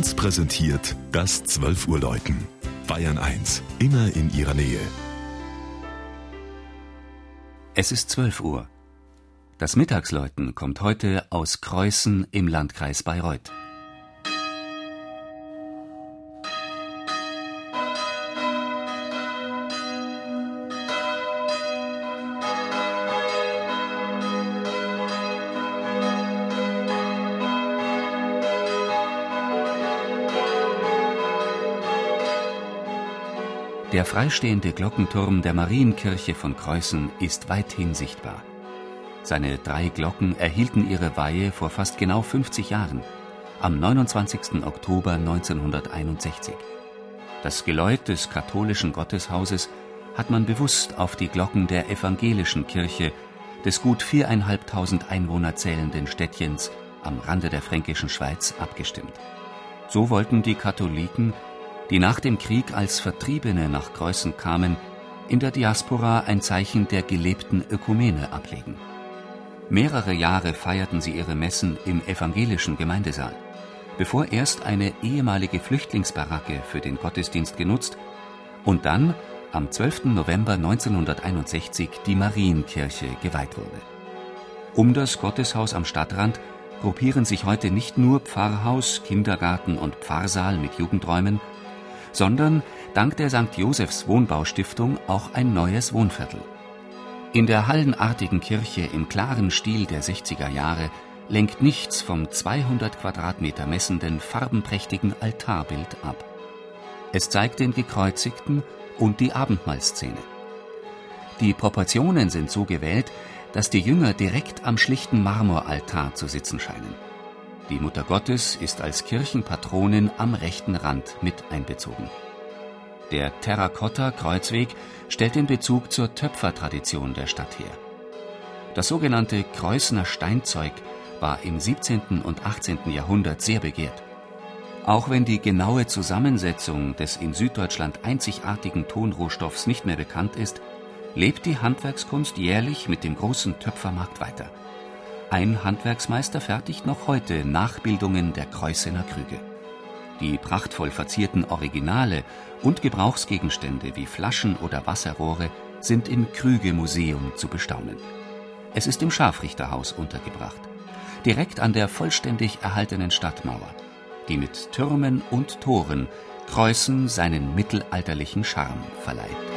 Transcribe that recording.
1 präsentiert das 12 Uhr Läuten. Bayern 1, immer in ihrer Nähe. Es ist 12 Uhr. Das Mittagsläuten kommt heute aus Kreußen im Landkreis Bayreuth. Der freistehende Glockenturm der Marienkirche von Kreußen ist weithin sichtbar. Seine drei Glocken erhielten ihre Weihe vor fast genau 50 Jahren, am 29. Oktober 1961. Das Geläut des katholischen Gotteshauses hat man bewusst auf die Glocken der evangelischen Kirche des gut viereinhalbtausend Einwohner zählenden Städtchens am Rande der fränkischen Schweiz abgestimmt. So wollten die Katholiken die nach dem Krieg als Vertriebene nach Kreußen kamen, in der Diaspora ein Zeichen der gelebten Ökumene ablegen. Mehrere Jahre feierten sie ihre Messen im evangelischen Gemeindesaal, bevor erst eine ehemalige Flüchtlingsbaracke für den Gottesdienst genutzt und dann am 12. November 1961 die Marienkirche geweiht wurde. Um das Gotteshaus am Stadtrand gruppieren sich heute nicht nur Pfarrhaus, Kindergarten und Pfarrsaal mit Jugendräumen, sondern dank der St. Josephs Wohnbaustiftung auch ein neues Wohnviertel. In der hallenartigen Kirche im klaren Stil der 60er Jahre lenkt nichts vom 200 Quadratmeter messenden farbenprächtigen Altarbild ab. Es zeigt den Gekreuzigten und die Abendmahlszene. Die Proportionen sind so gewählt, dass die Jünger direkt am schlichten Marmoraltar zu sitzen scheinen. Die Mutter Gottes ist als Kirchenpatronin am rechten Rand mit einbezogen. Der Terrakotta-Kreuzweg stellt den Bezug zur Töpfertradition der Stadt her. Das sogenannte Kreußner Steinzeug war im 17. und 18. Jahrhundert sehr begehrt. Auch wenn die genaue Zusammensetzung des in Süddeutschland einzigartigen Tonrohstoffs nicht mehr bekannt ist, lebt die Handwerkskunst jährlich mit dem großen Töpfermarkt weiter. Ein Handwerksmeister fertigt noch heute Nachbildungen der Kreuzener Krüge. Die prachtvoll verzierten Originale und Gebrauchsgegenstände wie Flaschen oder Wasserrohre sind im Krüge-Museum zu bestaunen. Es ist im Scharfrichterhaus untergebracht, direkt an der vollständig erhaltenen Stadtmauer, die mit Türmen und Toren Kreußen seinen mittelalterlichen Charme verleiht.